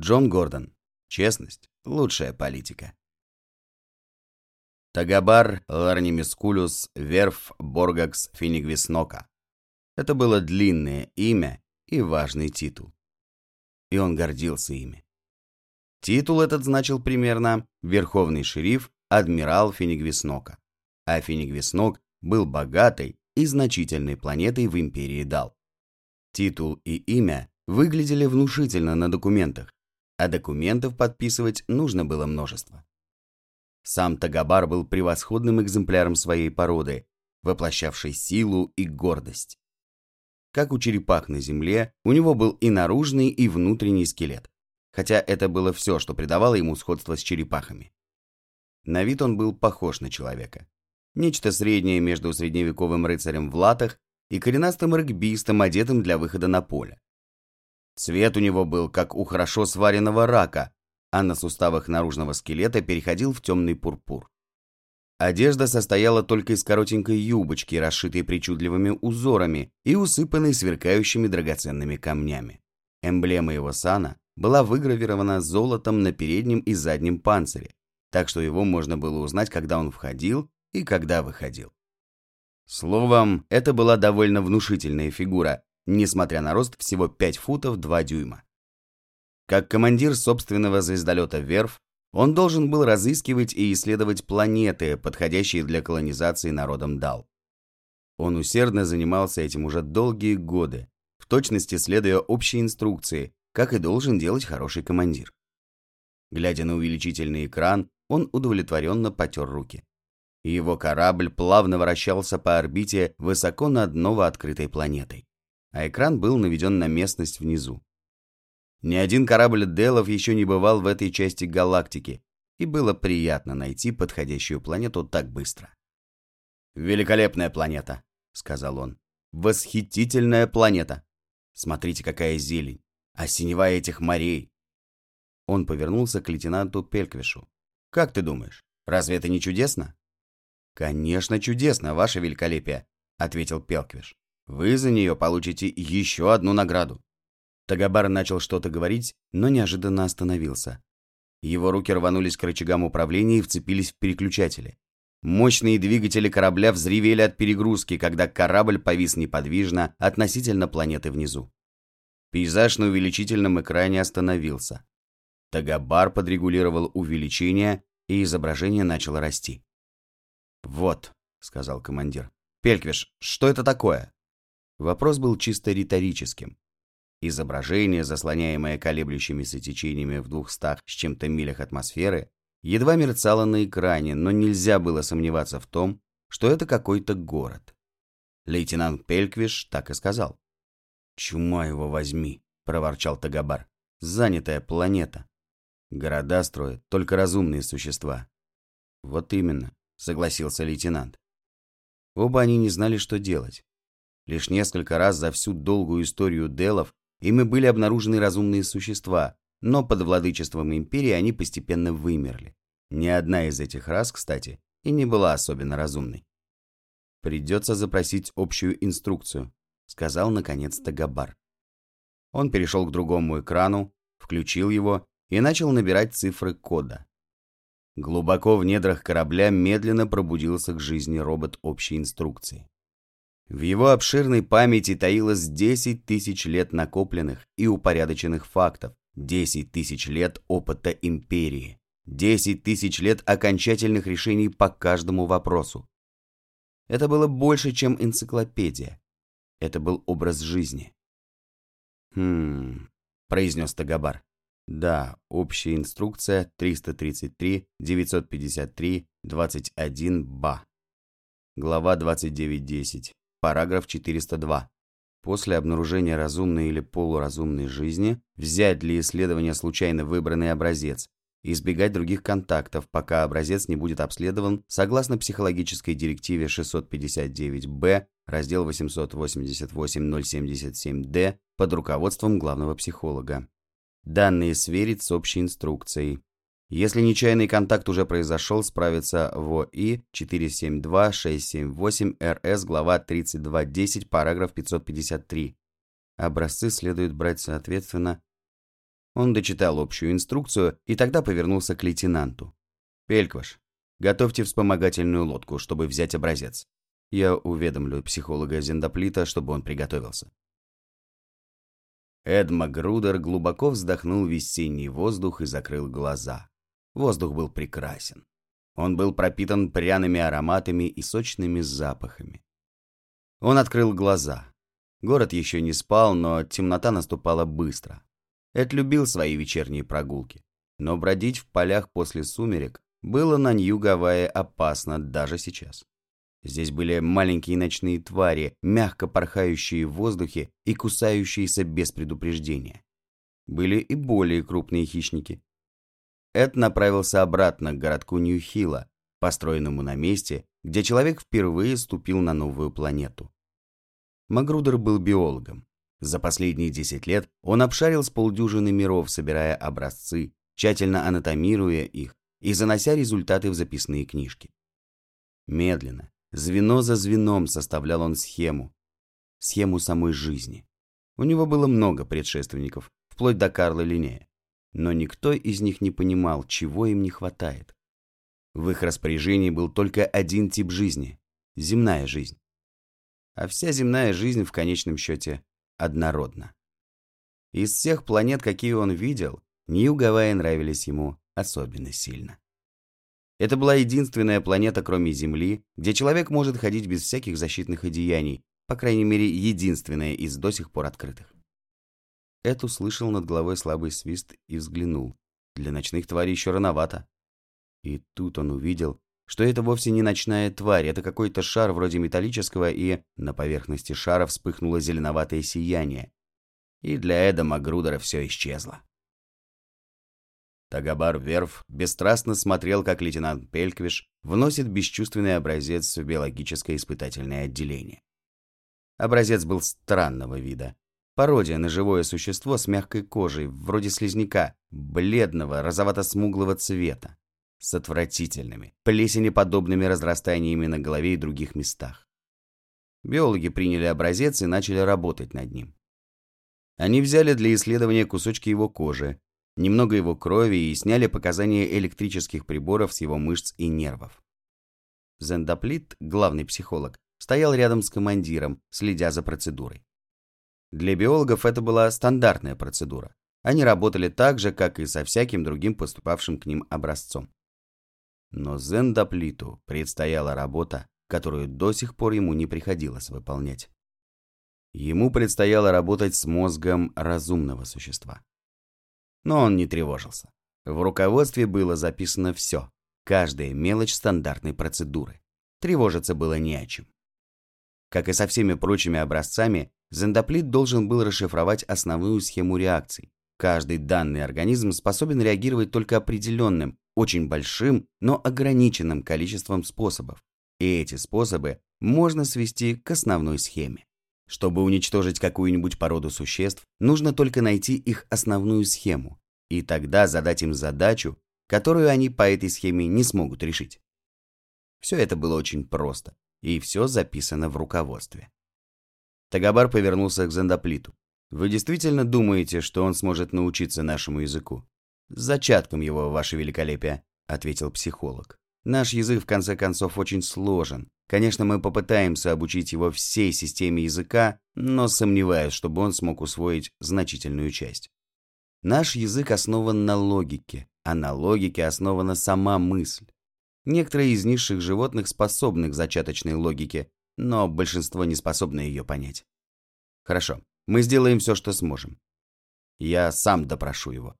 Джон Гордон. Честность – лучшая политика. Тагабар Ларнимискулюс Верф Боргакс Финигвиснока. Это было длинное имя и важный титул. И он гордился ими. Титул этот значил примерно «Верховный шериф адмирал Финигвиснока». А Финигвиснок был богатой и значительной планетой в империи Дал. Титул и имя выглядели внушительно на документах, а документов подписывать нужно было множество. Сам Тагабар был превосходным экземпляром своей породы, воплощавшей силу и гордость. Как у черепах на земле, у него был и наружный, и внутренний скелет, хотя это было все, что придавало ему сходство с черепахами. На вид он был похож на человека. Нечто среднее между средневековым рыцарем в латах и коренастым регбистом, одетым для выхода на поле. Цвет у него был, как у хорошо сваренного рака, а на суставах наружного скелета переходил в темный пурпур. Одежда состояла только из коротенькой юбочки, расшитой причудливыми узорами и усыпанной сверкающими драгоценными камнями. Эмблема его сана была выгравирована золотом на переднем и заднем панцире, так что его можно было узнать, когда он входил и когда выходил. Словом, это была довольно внушительная фигура, несмотря на рост всего 5 футов 2 дюйма. Как командир собственного звездолета «Верф», он должен был разыскивать и исследовать планеты, подходящие для колонизации народом Дал. Он усердно занимался этим уже долгие годы, в точности следуя общей инструкции, как и должен делать хороший командир. Глядя на увеличительный экран, он удовлетворенно потер руки. Его корабль плавно вращался по орбите высоко над новооткрытой планетой, а экран был наведен на местность внизу. Ни один корабль Делов еще не бывал в этой части галактики, и было приятно найти подходящую планету так быстро. «Великолепная планета», — сказал он. «Восхитительная планета! Смотрите, какая зелень! А синева этих морей!» Он повернулся к лейтенанту Пельквишу. «Как ты думаешь, разве это не чудесно?» «Конечно, чудесно, ваше великолепие», — ответил Пелквиш. «Вы за нее получите еще одну награду». Тагабар начал что-то говорить, но неожиданно остановился. Его руки рванулись к рычагам управления и вцепились в переключатели. Мощные двигатели корабля взревели от перегрузки, когда корабль повис неподвижно относительно планеты внизу. Пейзаж на увеличительном экране остановился. Тагабар подрегулировал увеличение, и изображение начало расти. «Вот», — сказал командир. «Пельквиш, что это такое?» Вопрос был чисто риторическим. Изображение, заслоняемое колеблющимися течениями в двухстах с чем-то милях атмосферы, едва мерцало на экране, но нельзя было сомневаться в том, что это какой-то город. Лейтенант Пельквиш так и сказал. «Чума его возьми», — проворчал Тагабар. «Занятая планета. Города строят только разумные существа». «Вот именно», — согласился лейтенант. Оба они не знали, что делать. Лишь несколько раз за всю долгую историю Делов Ими были обнаружены разумные существа, но под владычеством империи они постепенно вымерли. Ни одна из этих рас, кстати, и не была особенно разумной. «Придется запросить общую инструкцию», — сказал наконец-то Габар. Он перешел к другому экрану, включил его и начал набирать цифры кода. Глубоко в недрах корабля медленно пробудился к жизни робот общей инструкции. В его обширной памяти таилось 10 тысяч лет накопленных и упорядоченных фактов, 10 тысяч лет опыта империи, 10 тысяч лет окончательных решений по каждому вопросу. Это было больше, чем энциклопедия. Это был образ жизни. «Хм...» – произнес Тагабар. «Да, общая инструкция 333-953-21-БА. Глава 29.10. Параграф 402. После обнаружения разумной или полуразумной жизни взять для исследования случайно выбранный образец и избегать других контактов, пока образец не будет обследован согласно психологической директиве 659-Б, раздел 888-077-Д под руководством главного психолога. Данные сверить с общей инструкцией. Если нечаянный контакт уже произошел, справится ВОИ 472-678-РС, глава 32.10, параграф 553. Образцы следует брать соответственно. Он дочитал общую инструкцию и тогда повернулся к лейтенанту. «Пелькваш, готовьте вспомогательную лодку, чтобы взять образец. Я уведомлю психолога Зендоплита, чтобы он приготовился». Эд Магрудер глубоко вздохнул весенний воздух и закрыл глаза. Воздух был прекрасен. Он был пропитан пряными ароматами и сочными запахами. Он открыл глаза. Город еще не спал, но темнота наступала быстро. Эд любил свои вечерние прогулки. Но бродить в полях после сумерек было на Нью-Гавайе опасно даже сейчас. Здесь были маленькие ночные твари, мягко порхающие в воздухе и кусающиеся без предупреждения. Были и более крупные хищники. Эд направился обратно к городку Нью-Хилла, построенному на месте, где человек впервые ступил на новую планету. Магрудер был биологом. За последние 10 лет он обшарил с полдюжины миров, собирая образцы, тщательно анатомируя их и занося результаты в записные книжки. Медленно, звено за звеном составлял он схему, схему самой жизни. У него было много предшественников, вплоть до Карла Линнея, но никто из них не понимал, чего им не хватает. В их распоряжении был только один тип жизни – земная жизнь. А вся земная жизнь в конечном счете однородно. Из всех планет, какие он видел, Нью-Гавайи нравились ему особенно сильно. Это была единственная планета, кроме Земли, где человек может ходить без всяких защитных одеяний, по крайней мере, единственная из до сих пор открытых. Эд услышал над головой слабый свист и взглянул. Для ночных тварей еще рановато. И тут он увидел, что это вовсе не ночная тварь, это какой-то шар вроде металлического, и на поверхности шара вспыхнуло зеленоватое сияние. И для Эда Магрудера все исчезло. Тагабар Верф бесстрастно смотрел, как лейтенант Пельквиш вносит бесчувственный образец в биологическое испытательное отделение. Образец был странного вида. Пародия на живое существо с мягкой кожей, вроде слизняка, бледного, розовато-смуглого цвета с отвратительными, плесенеподобными разрастаниями на голове и других местах. Биологи приняли образец и начали работать над ним. Они взяли для исследования кусочки его кожи, немного его крови и сняли показания электрических приборов с его мышц и нервов. Зендоплит, главный психолог, стоял рядом с командиром, следя за процедурой. Для биологов это была стандартная процедура. Они работали так же, как и со всяким другим поступавшим к ним образцом. Но Зендоплиту предстояла работа, которую до сих пор ему не приходилось выполнять. Ему предстояло работать с мозгом разумного существа. Но он не тревожился. В руководстве было записано все, каждая мелочь стандартной процедуры. Тревожиться было не о чем. Как и со всеми прочими образцами, зендоплит должен был расшифровать основную схему реакций. Каждый данный организм способен реагировать только определенным, очень большим, но ограниченным количеством способов. И эти способы можно свести к основной схеме. Чтобы уничтожить какую-нибудь породу существ, нужно только найти их основную схему, и тогда задать им задачу, которую они по этой схеме не смогут решить. Все это было очень просто, и все записано в руководстве. Тагабар повернулся к Зендоплиту. «Вы действительно думаете, что он сможет научиться нашему языку?» «С зачатком его, ваше великолепие», — ответил психолог. «Наш язык, в конце концов, очень сложен. Конечно, мы попытаемся обучить его всей системе языка, но сомневаюсь, чтобы он смог усвоить значительную часть. Наш язык основан на логике, а на логике основана сама мысль. Некоторые из низших животных способны к зачаточной логике, но большинство не способны ее понять. Хорошо, мы сделаем все, что сможем. Я сам допрошу его.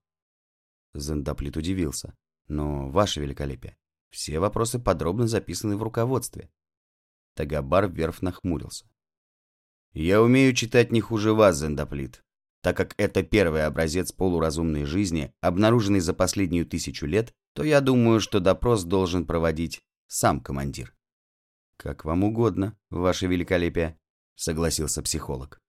Зендоплит удивился. «Но, ваше великолепие, все вопросы подробно записаны в руководстве». Тагабар вверх нахмурился. «Я умею читать не хуже вас, Зендоплит. Так как это первый образец полуразумной жизни, обнаруженный за последнюю тысячу лет, то я думаю, что допрос должен проводить сам командир». «Как вам угодно, ваше великолепие», — согласился психолог.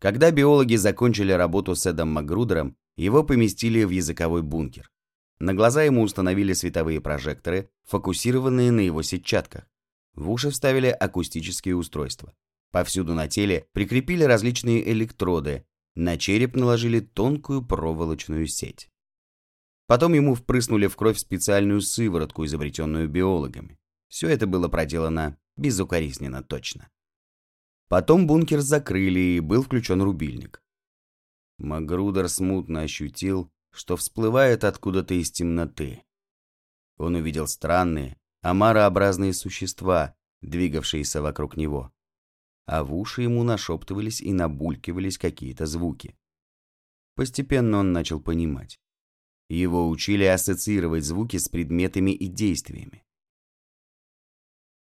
Когда биологи закончили работу с Эдом Макгрудером, его поместили в языковой бункер. На глаза ему установили световые прожекторы, фокусированные на его сетчатках. В уши вставили акустические устройства. Повсюду на теле прикрепили различные электроды, На череп наложили тонкую проволочную сеть. Потом ему впрыснули в кровь специальную сыворотку, изобретенную биологами. Все это было проделано безукоризненно точно. Потом бункер закрыли, и был включен рубильник. Магрудер смутно ощутил, что всплывает откуда-то из темноты. Он увидел странные, омарообразные существа, двигавшиеся вокруг него. А в уши ему нашептывались и набулькивались какие-то звуки. Постепенно он начал понимать. Его учили ассоциировать звуки с предметами и действиями.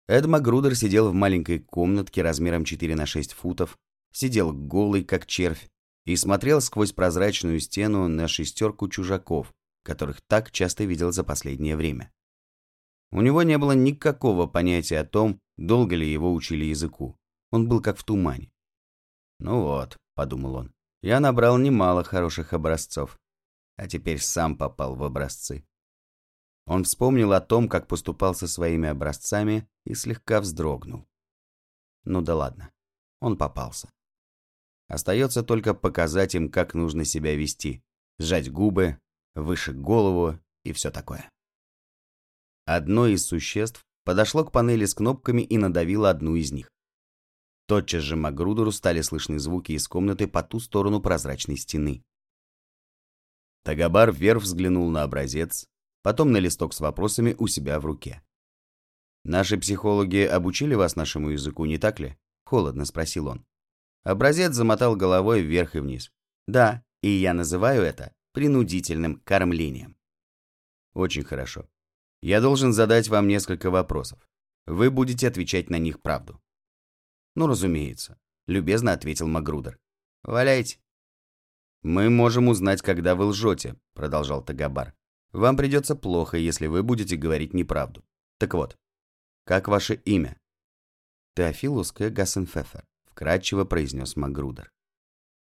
Эд Магрудер сидел в маленькой комнатке размером 4 на 6 футов, сидел голый, как червь, и смотрел сквозь прозрачную стену на шестерку чужаков, которых так часто видел за последнее время. У него не было никакого понятия о том, долго ли его учили языку. Он был как в тумане. «Ну вот», — подумал он, — «я набрал немало хороших образцов а теперь сам попал в образцы. Он вспомнил о том, как поступал со своими образцами и слегка вздрогнул. Ну да ладно, он попался. Остается только показать им, как нужно себя вести, сжать губы, выше голову и все такое. Одно из существ подошло к панели с кнопками и надавило одну из них. Тотчас же Магрудеру стали слышны звуки из комнаты по ту сторону прозрачной стены. Тагабар вверх взглянул на образец, потом на листок с вопросами у себя в руке. «Наши психологи обучили вас нашему языку, не так ли?» — холодно спросил он. Образец замотал головой вверх и вниз. «Да, и я называю это принудительным кормлением». «Очень хорошо. Я должен задать вам несколько вопросов. Вы будете отвечать на них правду». «Ну, разумеется», — любезно ответил Магрудер. «Валяйте». «Мы можем узнать, когда вы лжете», — продолжал Тагабар. «Вам придется плохо, если вы будете говорить неправду. Так вот, как ваше имя?» «Теофилус К. Гассенфефер», — вкратчиво произнес Магрудер.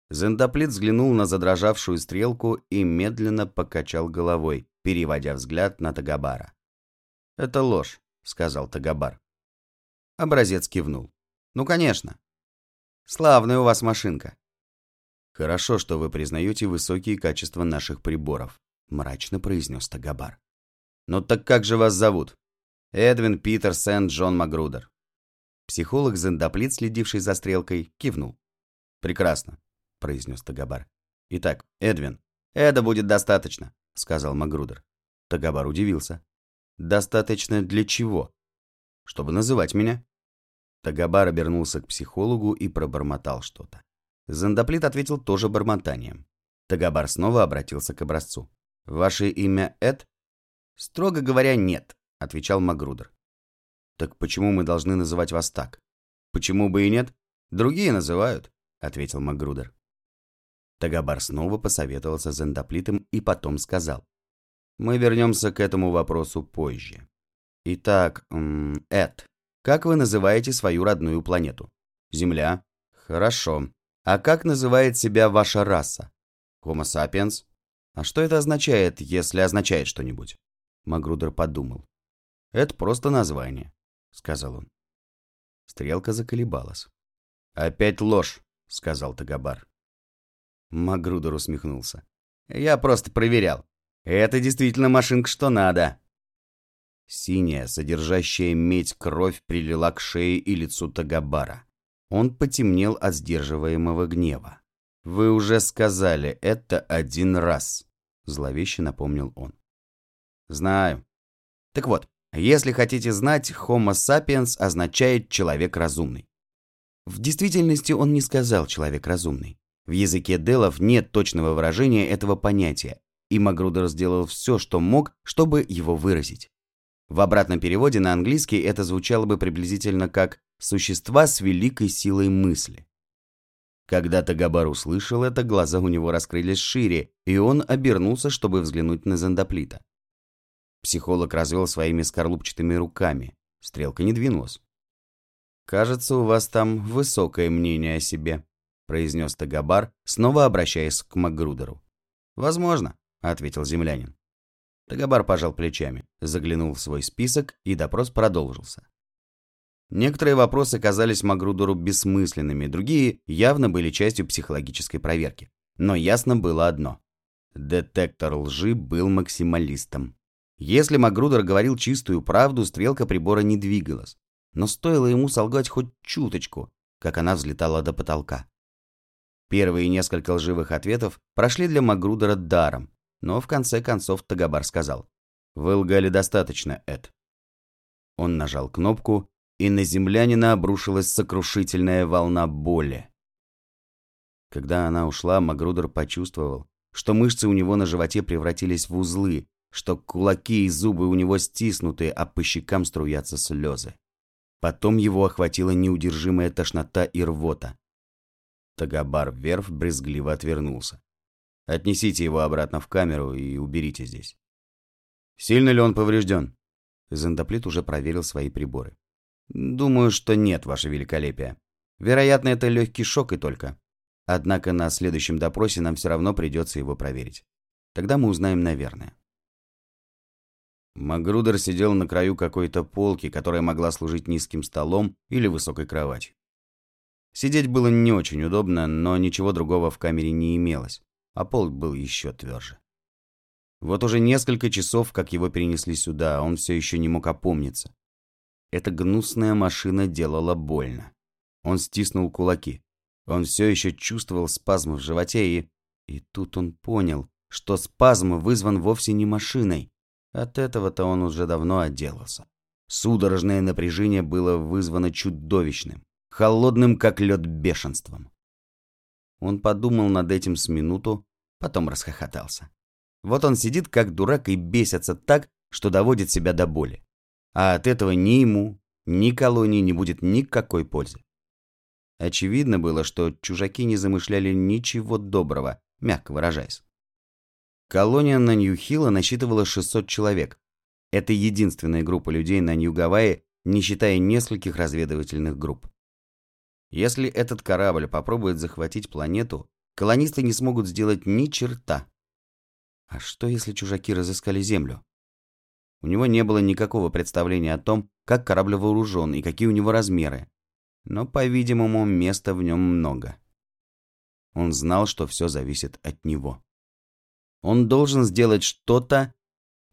Зендоплит взглянул на задрожавшую стрелку и медленно покачал головой, переводя взгляд на Тагабара. «Это ложь», — сказал Тагабар. Образец кивнул. «Ну, конечно. Славная у вас машинка. «Хорошо, что вы признаете высокие качества наших приборов», — мрачно произнес Тагабар. «Ну так как же вас зовут?» «Эдвин Питер Сент Джон Магрудер». Психолог Зендоплит, следивший за стрелкой, кивнул. «Прекрасно», — произнес Тагабар. «Итак, Эдвин». «Эда будет достаточно», — сказал Магрудер. Тагабар удивился. «Достаточно для чего?» «Чтобы называть меня». Тагабар обернулся к психологу и пробормотал что-то. Зандоплит ответил тоже бормотанием. Тагабар снова обратился к образцу. «Ваше имя Эд?» «Строго говоря, нет», — отвечал Магрудер. «Так почему мы должны называть вас так?» «Почему бы и нет? Другие называют», — ответил Магрудер. Тагабар снова посоветовался с Зендоплитом и потом сказал. «Мы вернемся к этому вопросу позже. Итак, Эд, как вы называете свою родную планету?» «Земля». «Хорошо. А как называет себя ваша раса? Homo sapiens? А что это означает, если означает что-нибудь? Магрудер подумал. Это просто название, сказал он. Стрелка заколебалась. Опять ложь, сказал Тагабар. Магрудер усмехнулся. Я просто проверял. Это действительно машинка что надо. Синяя, содержащая медь кровь прилила к шее и лицу Тагабара. Он потемнел от сдерживаемого гнева. «Вы уже сказали это один раз», — зловеще напомнил он. «Знаю. Так вот, если хотите знать, Homo sapiens означает «человек разумный». В действительности он не сказал «человек разумный». В языке делов нет точного выражения этого понятия, и Магрудер сделал все, что мог, чтобы его выразить. В обратном переводе на английский это звучало бы приблизительно как существа с великой силой мысли. Когда Тагабар услышал это, глаза у него раскрылись шире, и он обернулся, чтобы взглянуть на Зендоплита. Психолог развел своими скорлупчатыми руками. Стрелка не двинулась. «Кажется, у вас там высокое мнение о себе», — произнес Тагабар, снова обращаясь к Макгрудеру. «Возможно», — ответил землянин. Тагабар пожал плечами, заглянул в свой список, и допрос продолжился. Некоторые вопросы казались Магрудеру бессмысленными, другие явно были частью психологической проверки. Но ясно было одно. Детектор лжи был максималистом. Если Магрудер говорил чистую правду, стрелка прибора не двигалась. Но стоило ему солгать хоть чуточку, как она взлетала до потолка. Первые несколько лживых ответов прошли для Магрудера даром, но в конце концов Тагабар сказал «Вы лгали достаточно, Эд». Он нажал кнопку, и на землянина обрушилась сокрушительная волна боли. Когда она ушла, Магрудер почувствовал, что мышцы у него на животе превратились в узлы, что кулаки и зубы у него стиснуты, а по щекам струятся слезы. Потом его охватила неудержимая тошнота и рвота. Тагабар Верф брезгливо отвернулся. «Отнесите его обратно в камеру и уберите здесь». «Сильно ли он поврежден?» Зендоплит уже проверил свои приборы. Думаю, что нет, ваше великолепие. Вероятно, это легкий шок и только. Однако на следующем допросе нам все равно придется его проверить. Тогда мы узнаем, наверное. Магрудер сидел на краю какой-то полки, которая могла служить низким столом или высокой кроватью. Сидеть было не очень удобно, но ничего другого в камере не имелось, а пол был еще тверже. Вот уже несколько часов, как его перенесли сюда, он все еще не мог опомниться. Эта гнусная машина делала больно. Он стиснул кулаки. Он все еще чувствовал спазм в животе и... И тут он понял, что спазм вызван вовсе не машиной. От этого-то он уже давно отделался. Судорожное напряжение было вызвано чудовищным, холодным как лед бешенством. Он подумал над этим с минуту, потом расхохотался. Вот он сидит как дурак и бесится так, что доводит себя до боли а от этого ни ему, ни колонии не будет никакой пользы. Очевидно было, что чужаки не замышляли ничего доброго, мягко выражаясь. Колония на Нью-Хилла насчитывала 600 человек. Это единственная группа людей на Нью-Гавайи, не считая нескольких разведывательных групп. Если этот корабль попробует захватить планету, колонисты не смогут сделать ни черта. А что, если чужаки разыскали Землю? У него не было никакого представления о том, как корабль вооружен и какие у него размеры. Но, по-видимому, места в нем много. Он знал, что все зависит от него. Он должен сделать что-то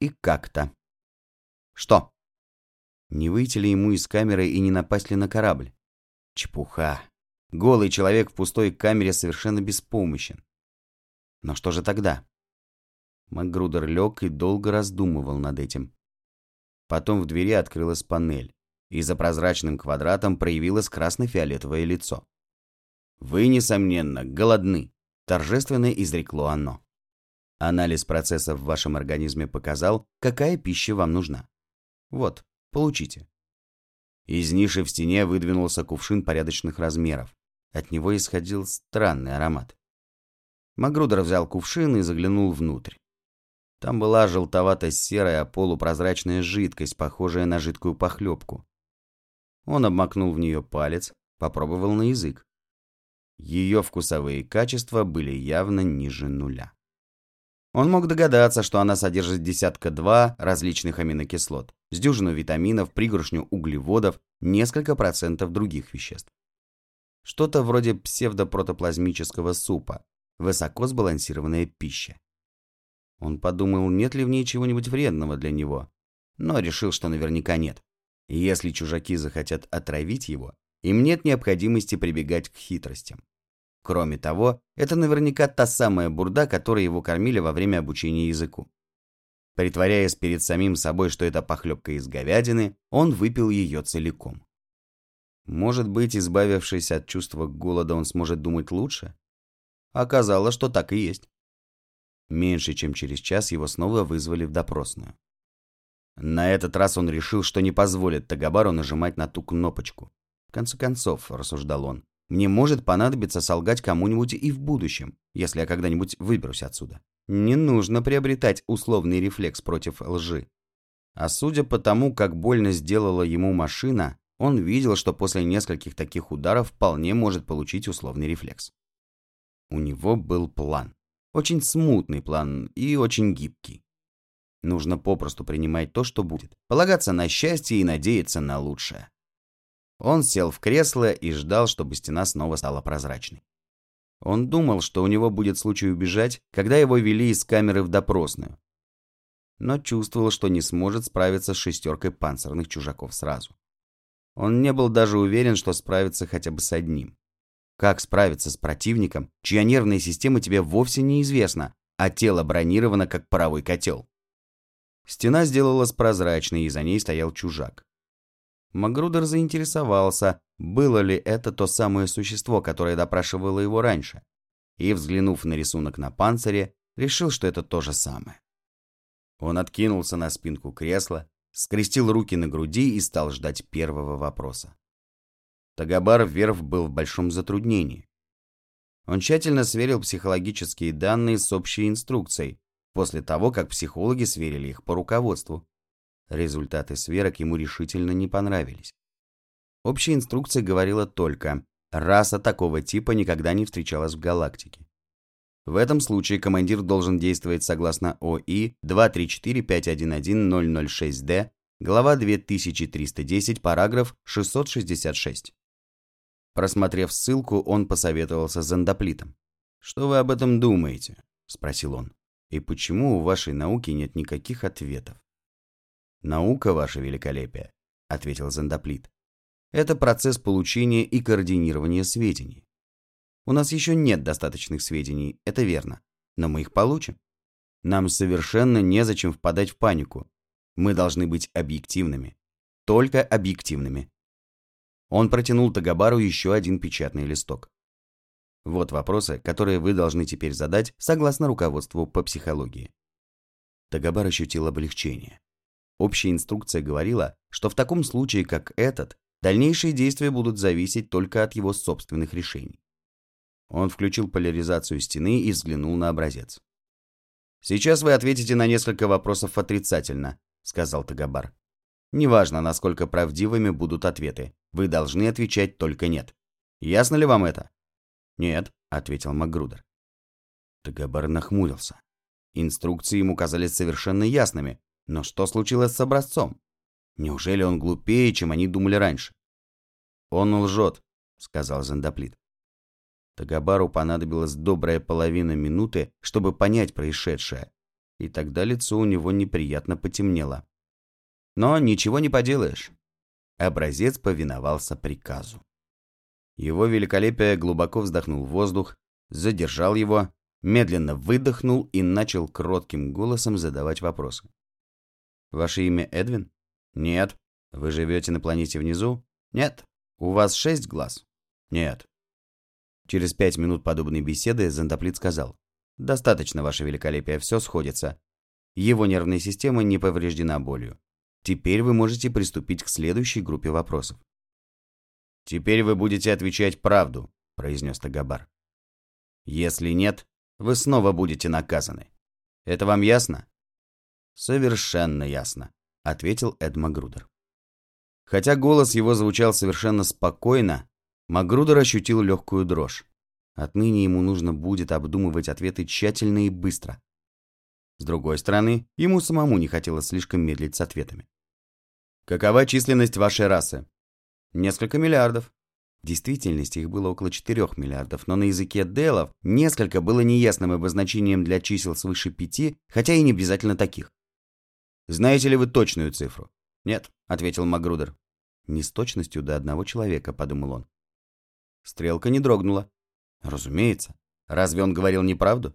и как-то. Что? Не выйти ли ему из камеры и не напасть ли на корабль? Чепуха. Голый человек в пустой камере совершенно беспомощен. Но что же тогда? Макгрудер лег и долго раздумывал над этим. Потом в двери открылась панель, и за прозрачным квадратом проявилось красно-фиолетовое лицо. «Вы, несомненно, голодны», – торжественно изрекло оно. Анализ процессов в вашем организме показал, какая пища вам нужна. Вот, получите. Из ниши в стене выдвинулся кувшин порядочных размеров. От него исходил странный аромат. Магрудер взял кувшин и заглянул внутрь. Там была желтовато-серая полупрозрачная жидкость, похожая на жидкую похлебку. Он обмакнул в нее палец, попробовал на язык. Ее вкусовые качества были явно ниже нуля. Он мог догадаться, что она содержит десятка-два различных аминокислот, с дюжину витаминов, пригоршню углеводов, несколько процентов других веществ. Что-то вроде псевдопротоплазмического супа, высоко сбалансированная пища. Он подумал, нет ли в ней чего-нибудь вредного для него, но решил, что наверняка нет. Если чужаки захотят отравить его, им нет необходимости прибегать к хитростям. Кроме того, это наверняка та самая бурда, которой его кормили во время обучения языку. Притворяясь перед самим собой, что это похлебка из говядины, он выпил ее целиком. Может быть, избавившись от чувства голода, он сможет думать лучше? Оказалось, что так и есть. Меньше чем через час его снова вызвали в допросную. На этот раз он решил, что не позволит Тагабару нажимать на ту кнопочку. В конце концов, рассуждал он, мне может понадобиться солгать кому-нибудь и в будущем, если я когда-нибудь выберусь отсюда. Не нужно приобретать условный рефлекс против лжи. А судя по тому, как больно сделала ему машина, он видел, что после нескольких таких ударов вполне может получить условный рефлекс. У него был план. Очень смутный план и очень гибкий. Нужно попросту принимать то, что будет, полагаться на счастье и надеяться на лучшее. Он сел в кресло и ждал, чтобы стена снова стала прозрачной. Он думал, что у него будет случай убежать, когда его вели из камеры в допросную. Но чувствовал, что не сможет справиться с шестеркой панцирных чужаков сразу. Он не был даже уверен, что справится хотя бы с одним. Как справиться с противником, чья нервная система тебе вовсе неизвестна, а тело бронировано, как паровой котел? Стена сделалась прозрачной, и за ней стоял чужак. Магрудер заинтересовался, было ли это то самое существо, которое допрашивало его раньше, и, взглянув на рисунок на панцире, решил, что это то же самое. Он откинулся на спинку кресла, скрестил руки на груди и стал ждать первого вопроса. Тагабар Верф был в большом затруднении. Он тщательно сверил психологические данные с общей инструкцией, после того, как психологи сверили их по руководству. Результаты сверок ему решительно не понравились. Общая инструкция говорила только «раса такого типа никогда не встречалась в галактике». В этом случае командир должен действовать согласно ОИ 234511006-Д, глава 2310, параграф 666. Просмотрев ссылку, он посоветовался с Зандоплитом. «Что вы об этом думаете?» – спросил он. «И почему у вашей науки нет никаких ответов?» «Наука, ваше великолепие», — ответил Зендоплит. «Это процесс получения и координирования сведений. У нас еще нет достаточных сведений, это верно, но мы их получим. Нам совершенно незачем впадать в панику. Мы должны быть объективными. Только объективными». Он протянул Тагабару еще один печатный листок. Вот вопросы, которые вы должны теперь задать согласно руководству по психологии. Тагабар ощутил облегчение. Общая инструкция говорила, что в таком случае, как этот, дальнейшие действия будут зависеть только от его собственных решений. Он включил поляризацию стены и взглянул на образец. «Сейчас вы ответите на несколько вопросов отрицательно», — сказал Тагабар. «Неважно, насколько правдивыми будут ответы, вы должны отвечать только «нет». Ясно ли вам это?» «Нет», — ответил Макгрудер. Тагабар нахмурился. Инструкции ему казались совершенно ясными, но что случилось с образцом? Неужели он глупее, чем они думали раньше? Он лжет, сказал Зандоплит. Тагабару понадобилась добрая половина минуты, чтобы понять происшедшее, и тогда лицо у него неприятно потемнело. Но ничего не поделаешь. Образец повиновался приказу. Его великолепие глубоко вздохнул воздух, задержал его, медленно выдохнул и начал кротким голосом задавать вопросы. Ваше имя Эдвин? Нет. Вы живете на планете внизу? Нет. У вас шесть глаз? Нет. Через пять минут подобной беседы Зентоплит сказал. Достаточно, ваше великолепие, все сходится. Его нервная система не повреждена болью. Теперь вы можете приступить к следующей группе вопросов. «Теперь вы будете отвечать правду», — произнес Тагабар. «Если нет, вы снова будете наказаны. Это вам ясно?» «Совершенно ясно», — ответил Эд Магрудер. Хотя голос его звучал совершенно спокойно, Магрудер ощутил легкую дрожь. Отныне ему нужно будет обдумывать ответы тщательно и быстро. С другой стороны, ему самому не хотелось слишком медлить с ответами. «Какова численность вашей расы?» «Несколько миллиардов». В действительности их было около 4 миллиардов, но на языке делов несколько было неясным обозначением для чисел свыше пяти, хотя и не обязательно таких. Знаете ли вы точную цифру? Нет, ответил Магрудер. Не с точностью до одного человека, подумал он. Стрелка не дрогнула. Разумеется. Разве он говорил неправду?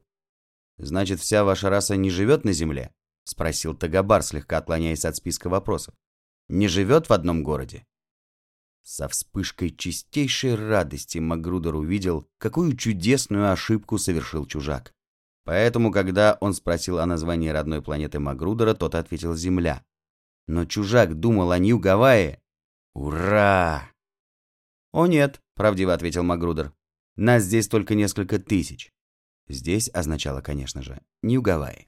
Значит, вся ваша раса не живет на Земле? Спросил Тагабар, слегка отклоняясь от списка вопросов. Не живет в одном городе? Со вспышкой чистейшей радости Магрудер увидел, какую чудесную ошибку совершил чужак. Поэтому, когда он спросил о названии родной планеты Магрудера, тот ответил «Земля». Но чужак думал о Нью-Гавайи. Ура! «О нет», — правдиво ответил Магрудер. «Нас здесь только несколько тысяч». Здесь означало, конечно же, Нью-Гавайи.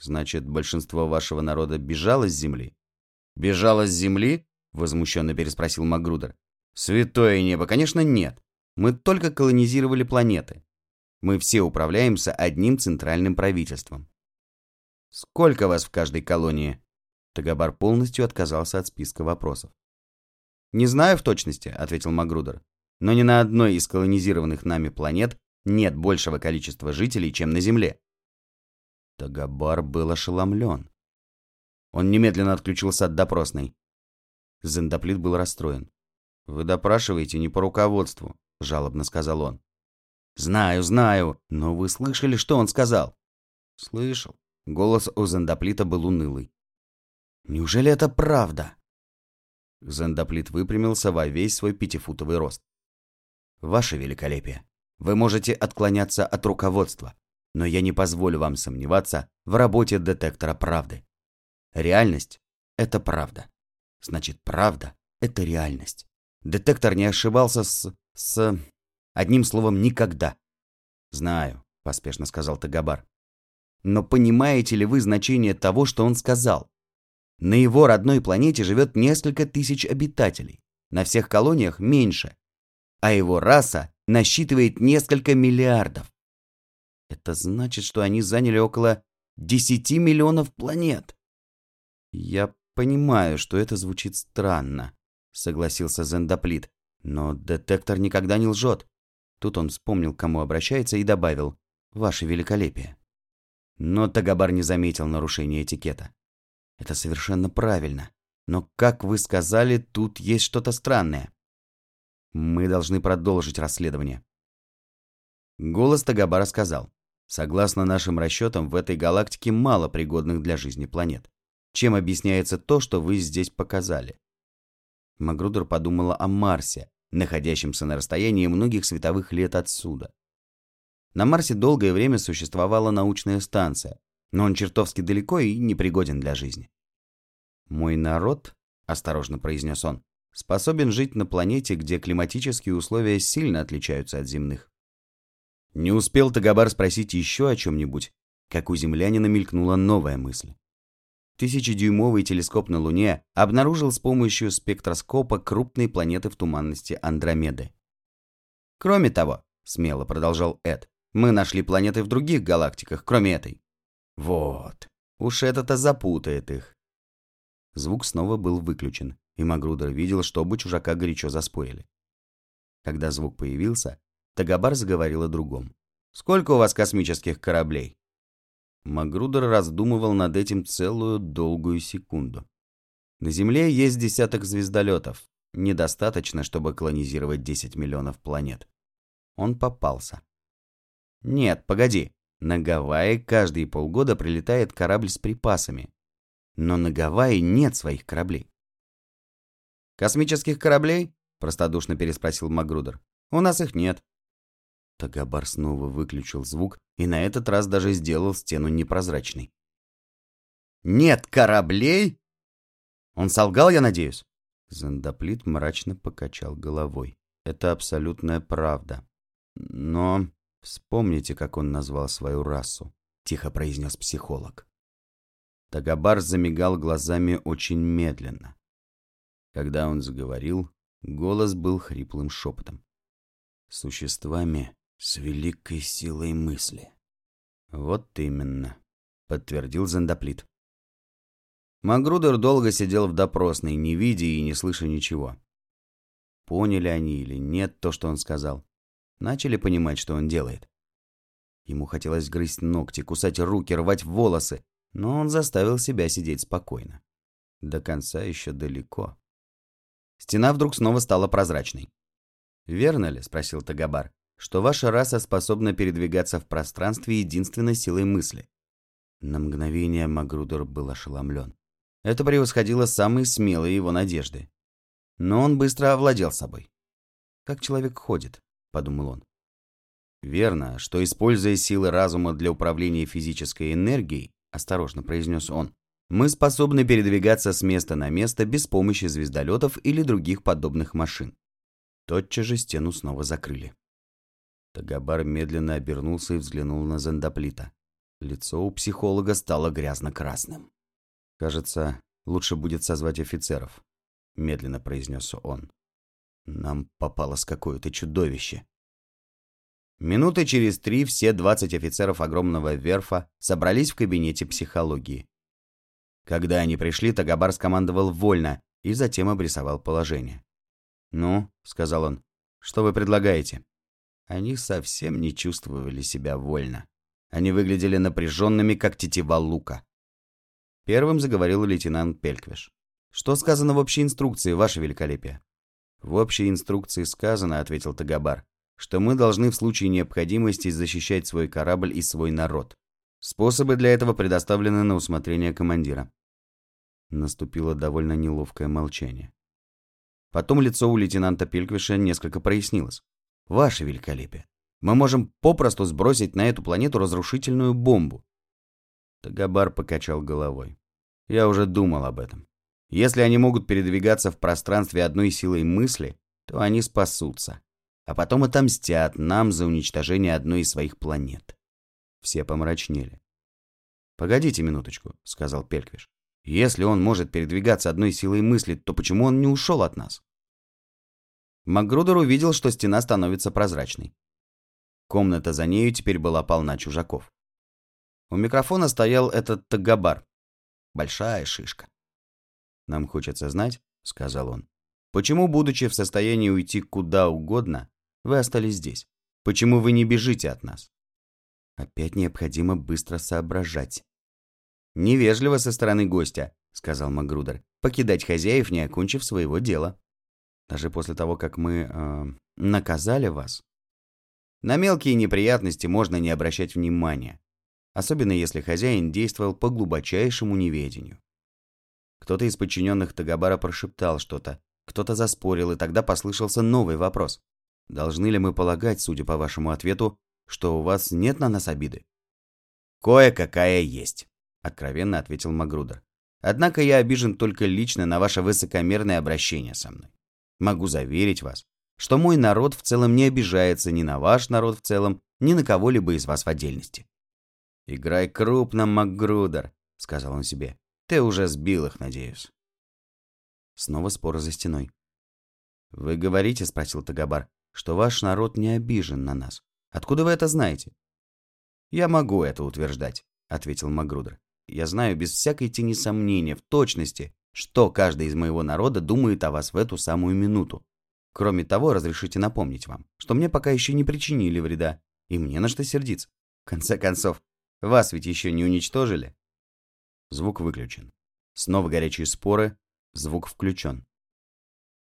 «Значит, большинство вашего народа бежало с Земли?» «Бежало с Земли?» — возмущенно переспросил Магрудер. «Святое небо, конечно, нет. Мы только колонизировали планеты. Мы все управляемся одним центральным правительством. Сколько вас в каждой колонии? Тагабар полностью отказался от списка вопросов. «Не знаю в точности», — ответил Магрудер. «Но ни на одной из колонизированных нами планет нет большего количества жителей, чем на Земле». Тагабар был ошеломлен. Он немедленно отключился от допросной. Зендоплит был расстроен. «Вы допрашиваете не по руководству», — жалобно сказал он. «Знаю, знаю, но вы слышали, что он сказал?» «Слышал». Голос у Зендоплита был унылый. «Неужели это правда?» Зендоплит выпрямился во весь свой пятифутовый рост. «Ваше великолепие, вы можете отклоняться от руководства, но я не позволю вам сомневаться в работе детектора правды. Реальность — это правда. Значит, правда — это реальность. Детектор не ошибался с... с... Одним словом, никогда. «Знаю», — поспешно сказал Тагабар. «Но понимаете ли вы значение того, что он сказал? На его родной планете живет несколько тысяч обитателей, на всех колониях меньше, а его раса насчитывает несколько миллиардов. Это значит, что они заняли около 10 миллионов планет. Я понимаю, что это звучит странно, согласился Зендоплит, но детектор никогда не лжет. Тут он вспомнил, к кому обращается, и добавил «Ваше великолепие». Но Тагабар не заметил нарушения этикета. Это совершенно правильно. Но, как вы сказали, тут есть что-то странное. Мы должны продолжить расследование. Голос Тагабара сказал. Согласно нашим расчетам, в этой галактике мало пригодных для жизни планет. Чем объясняется то, что вы здесь показали? Магрудер подумала о Марсе, находящемся на расстоянии многих световых лет отсюда. На Марсе долгое время существовала научная станция, но он чертовски далеко и непригоден для жизни. «Мой народ», — осторожно произнес он, — «способен жить на планете, где климатические условия сильно отличаются от земных». Не успел Тагабар спросить еще о чем-нибудь, как у землянина мелькнула новая мысль. Тысячедюймовый телескоп на Луне обнаружил с помощью спектроскопа крупные планеты в туманности Андромеды. «Кроме того», — смело продолжал Эд, — «мы нашли планеты в других галактиках, кроме этой». «Вот, уж это-то запутает их». Звук снова был выключен, и Магрудер видел, что оба чужака горячо заспорили. Когда звук появился, Тагабар заговорил о другом. «Сколько у вас космических кораблей?» Магрудер раздумывал над этим целую долгую секунду. На Земле есть десяток звездолетов. Недостаточно, чтобы колонизировать 10 миллионов планет. Он попался. Нет, погоди. На Гавайи каждые полгода прилетает корабль с припасами. Но на Гавайи нет своих кораблей. «Космических кораблей?» – простодушно переспросил Магрудер. «У нас их нет». Тагабар снова выключил звук и на этот раз даже сделал стену непрозрачной. «Нет кораблей?» «Он солгал, я надеюсь?» Зандоплит мрачно покачал головой. «Это абсолютная правда. Но вспомните, как он назвал свою расу», — тихо произнес психолог. Тагабар замигал глазами очень медленно. Когда он заговорил, голос был хриплым шепотом. «Существами с великой силой мысли». «Вот именно», — подтвердил Зендоплит. Магрудер долго сидел в допросной, не видя и не слыша ничего. Поняли они или нет то, что он сказал. Начали понимать, что он делает. Ему хотелось грызть ногти, кусать руки, рвать волосы, но он заставил себя сидеть спокойно. До конца еще далеко. Стена вдруг снова стала прозрачной. «Верно ли?» — спросил Тагабар, что ваша раса способна передвигаться в пространстве единственной силой мысли. На мгновение Магрудер был ошеломлен. Это превосходило самые смелые его надежды. Но он быстро овладел собой. «Как человек ходит», — подумал он. Верно, что, используя силы разума для управления физической энергией, — осторожно произнес он. «Мы способны передвигаться с места на место без помощи звездолетов или других подобных машин». Тотчас же стену снова закрыли. Тагабар медленно обернулся и взглянул на Зендоплита. Лицо у психолога стало грязно-красным. «Кажется, лучше будет созвать офицеров», — медленно произнес он. «Нам попалось какое-то чудовище». Минуты через три все 20 офицеров огромного верфа собрались в кабинете психологии. Когда они пришли, Тагабар скомандовал «вольно» и затем обрисовал положение. «Ну», — сказал он, — «что вы предлагаете?» Они совсем не чувствовали себя вольно. Они выглядели напряженными, как тетива лука. Первым заговорил лейтенант Пельквиш. «Что сказано в общей инструкции, Ваше Великолепие?» «В общей инструкции сказано», — ответил Тагабар, «что мы должны в случае необходимости защищать свой корабль и свой народ. Способы для этого предоставлены на усмотрение командира». Наступило довольно неловкое молчание. Потом лицо у лейтенанта Пельквиша несколько прояснилось. «Ваше Великолепие, мы можем попросту сбросить на эту планету разрушительную бомбу». Тагабар покачал головой. «Я уже думал об этом. Если они могут передвигаться в пространстве одной силой мысли, то они спасутся, а потом отомстят нам за уничтожение одной из своих планет». Все помрачнели. «Погодите минуточку», — сказал Пельквиш. Если он может передвигаться одной силой мысли, то почему он не ушел от нас? Макгрудер увидел, что стена становится прозрачной. Комната за нею теперь была полна чужаков. У микрофона стоял этот Тагабар. Большая шишка. «Нам хочется знать», — сказал он, — «почему, будучи в состоянии уйти куда угодно, вы остались здесь? Почему вы не бежите от нас?» Опять необходимо быстро соображать. «Невежливо со стороны гостя», — сказал Магрудер, — «покидать хозяев, не окончив своего дела. Даже после того, как мы э, наказали вас. На мелкие неприятности можно не обращать внимания, особенно если хозяин действовал по глубочайшему неведению. Кто-то из подчиненных Тагабара прошептал что-то, кто-то заспорил, и тогда послышался новый вопрос. «Должны ли мы полагать, судя по вашему ответу, что у вас нет на нас обиды?» «Кое-какая есть», — откровенно ответил Магрудер. «Однако я обижен только лично на ваше высокомерное обращение со мной. Могу заверить вас, что мой народ в целом не обижается ни на ваш народ в целом, ни на кого-либо из вас в отдельности». «Играй крупно, Макгрудер», — сказал он себе. «Ты уже сбил их, надеюсь». Снова споры за стеной. «Вы говорите, — спросил Тагабар, — что ваш народ не обижен на нас. Откуда вы это знаете?» «Я могу это утверждать», — ответил Магрудер. Я знаю без всякой тени сомнения в точности, что каждый из моего народа думает о вас в эту самую минуту. Кроме того, разрешите напомнить вам, что мне пока еще не причинили вреда, и мне на что сердиться. В конце концов, вас ведь еще не уничтожили. Звук выключен. Снова горячие споры, звук включен.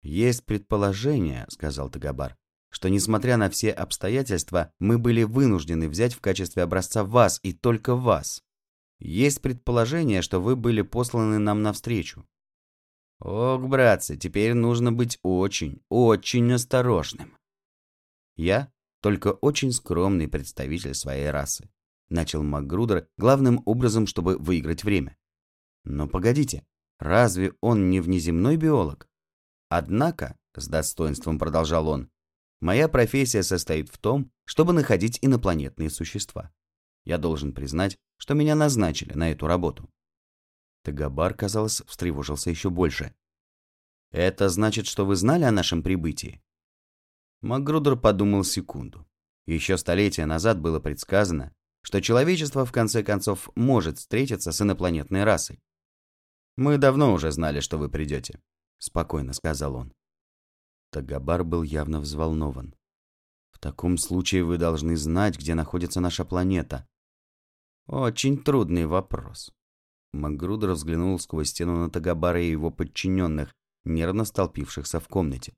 «Есть предположение», — сказал Тагабар, «что, несмотря на все обстоятельства, мы были вынуждены взять в качестве образца вас и только вас. Есть предположение, что вы были посланы нам навстречу. Ох, братцы, теперь нужно быть очень, очень осторожным. Я только очень скромный представитель своей расы. Начал Макгрудер главным образом, чтобы выиграть время. Но погодите, разве он не внеземной биолог? Однако, с достоинством продолжал он, моя профессия состоит в том, чтобы находить инопланетные существа. Я должен признать, что меня назначили на эту работу. Тагабар, казалось, встревожился еще больше. «Это значит, что вы знали о нашем прибытии?» Макгрудер подумал секунду. Еще столетия назад было предсказано, что человечество в конце концов может встретиться с инопланетной расой. «Мы давно уже знали, что вы придете», — спокойно сказал он. Тагабар был явно взволнован. «В таком случае вы должны знать, где находится наша планета», очень трудный вопрос. Макгрудер взглянул сквозь стену на Тагабара и его подчиненных, нервно столпившихся в комнате.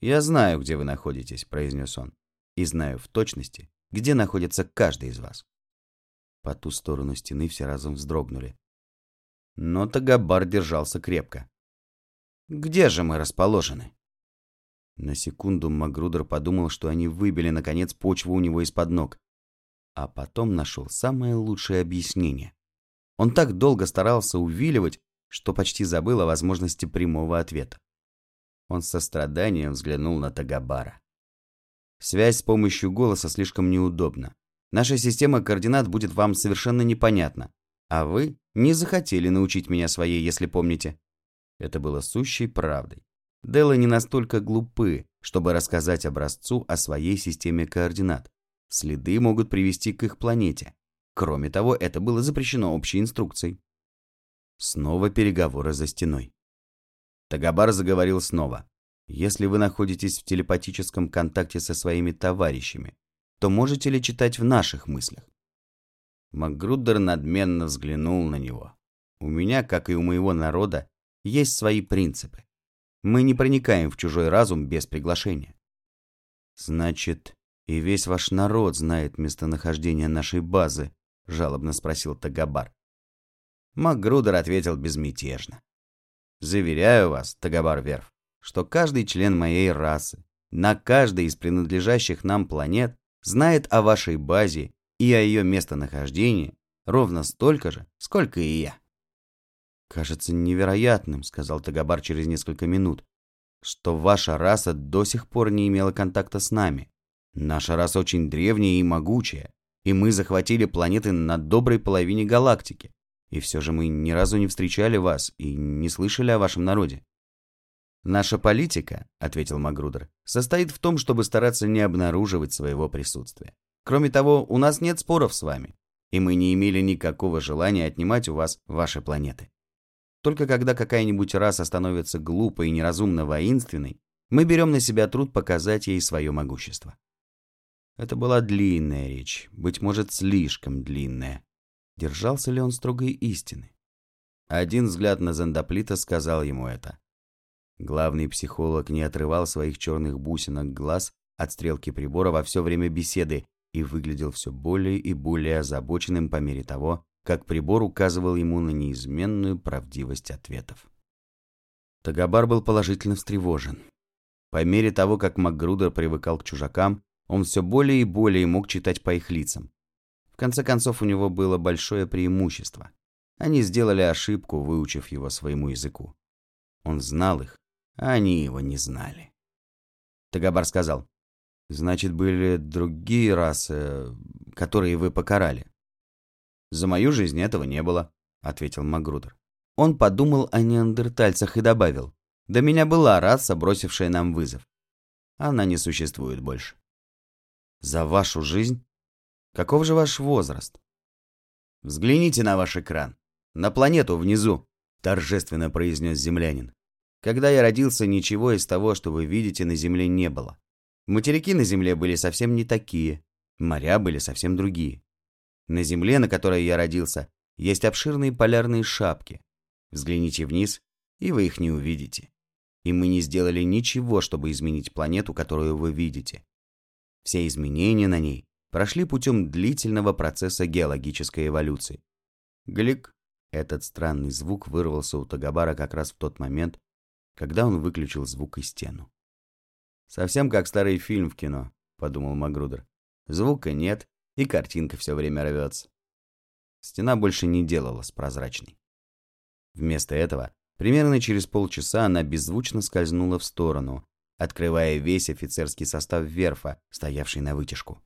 «Я знаю, где вы находитесь», — произнес он. «И знаю в точности, где находится каждый из вас». По ту сторону стены все разом вздрогнули. Но Тагабар держался крепко. «Где же мы расположены?» На секунду Магрудер подумал, что они выбили, наконец, почву у него из-под ног а потом нашел самое лучшее объяснение. Он так долго старался увиливать, что почти забыл о возможности прямого ответа. Он с состраданием взглянул на Тагабара. «Связь с помощью голоса слишком неудобна. Наша система координат будет вам совершенно непонятна. А вы не захотели научить меня своей, если помните». Это было сущей правдой. Делы не настолько глупы, чтобы рассказать образцу о своей системе координат. Следы могут привести к их планете. Кроме того, это было запрещено общей инструкцией. Снова переговоры за стеной. Тагабар заговорил снова. Если вы находитесь в телепатическом контакте со своими товарищами, то можете ли читать в наших мыслях? Макгрудер надменно взглянул на него. У меня, как и у моего народа, есть свои принципы. Мы не проникаем в чужой разум без приглашения. Значит, и весь ваш народ знает местонахождение нашей базы, жалобно спросил Тагабар. Макгрудер ответил безмятежно. Заверяю вас, Тагабар Верф, что каждый член моей расы на каждой из принадлежащих нам планет знает о вашей базе и о ее местонахождении ровно столько же, сколько и я. «Кажется невероятным», — сказал Тагабар через несколько минут, «что ваша раса до сих пор не имела контакта с нами. Наша раса очень древняя и могучая, и мы захватили планеты на доброй половине галактики. И все же мы ни разу не встречали вас и не слышали о вашем народе. «Наша политика», — ответил Магрудер, — «состоит в том, чтобы стараться не обнаруживать своего присутствия. Кроме того, у нас нет споров с вами, и мы не имели никакого желания отнимать у вас ваши планеты. Только когда какая-нибудь раса становится глупой и неразумно воинственной, мы берем на себя труд показать ей свое могущество». Это была длинная речь, быть может, слишком длинная. Держался ли он строгой истины? Один взгляд на Зандоплита сказал ему это. Главный психолог не отрывал своих черных бусинок глаз от стрелки прибора во все время беседы и выглядел все более и более озабоченным по мере того, как прибор указывал ему на неизменную правдивость ответов. Тагабар был положительно встревожен. По мере того, как Макгрудер привыкал к чужакам, он все более и более мог читать по их лицам. В конце концов, у него было большое преимущество. Они сделали ошибку, выучив его своему языку. Он знал их, а они его не знали. Тагабар сказал, «Значит, были другие расы, которые вы покарали?» «За мою жизнь этого не было», — ответил Магрудер. Он подумал о неандертальцах и добавил, «До меня была раса, бросившая нам вызов. Она не существует больше». «За вашу жизнь? Каков же ваш возраст?» «Взгляните на ваш экран. На планету внизу», — торжественно произнес землянин. Когда я родился, ничего из того, что вы видите на Земле, не было. Материки на Земле были совсем не такие, моря были совсем другие. На Земле, на которой я родился, есть обширные полярные шапки. Взгляните вниз, и вы их не увидите. И мы не сделали ничего, чтобы изменить планету, которую вы видите. Все изменения на ней прошли путем длительного процесса геологической эволюции. Глик! Этот странный звук вырвался у Тагабара как раз в тот момент, когда он выключил звук и стену. «Совсем как старый фильм в кино», — подумал Магрудер. «Звука нет, и картинка все время рвется». Стена больше не делалась прозрачной. Вместо этого, примерно через полчаса она беззвучно скользнула в сторону, открывая весь офицерский состав верфа, стоявший на вытяжку.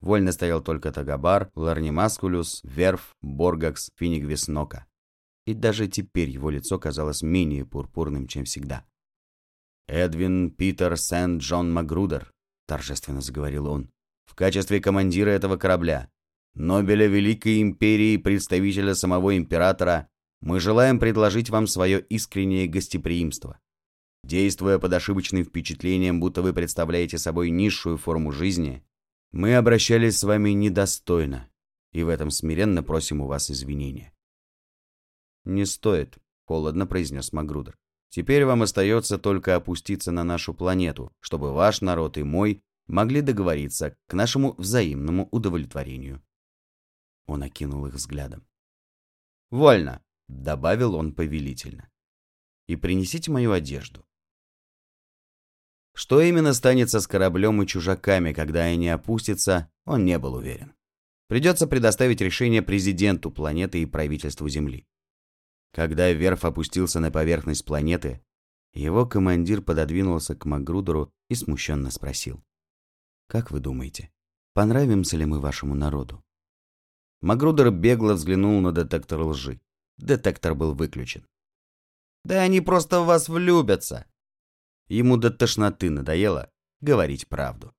Вольно стоял только Тагабар, Ларнимаскулюс, Верф, Боргакс, Финигвиснока и даже теперь его лицо казалось менее пурпурным, чем всегда. «Эдвин Питер Сент-Джон Магрудер», — торжественно заговорил он, — «в качестве командира этого корабля, Нобеля Великой Империи представителя самого императора, мы желаем предложить вам свое искреннее гостеприимство. Действуя под ошибочным впечатлением, будто вы представляете собой низшую форму жизни, мы обращались с вами недостойно, и в этом смиренно просим у вас извинения. «Не стоит», — холодно произнес Магрудер. «Теперь вам остается только опуститься на нашу планету, чтобы ваш народ и мой могли договориться к нашему взаимному удовлетворению». Он окинул их взглядом. «Вольно», — добавил он повелительно. «И принесите мою одежду». Что именно станется с кораблем и чужаками, когда они опустятся, он не был уверен. Придется предоставить решение президенту планеты и правительству Земли. Когда Верф опустился на поверхность планеты, его командир пододвинулся к Макгрудеру и смущенно спросил. «Как вы думаете, понравимся ли мы вашему народу?» Магрудер бегло взглянул на детектор лжи. Детектор был выключен. «Да они просто в вас влюбятся!» Ему до тошноты надоело говорить правду.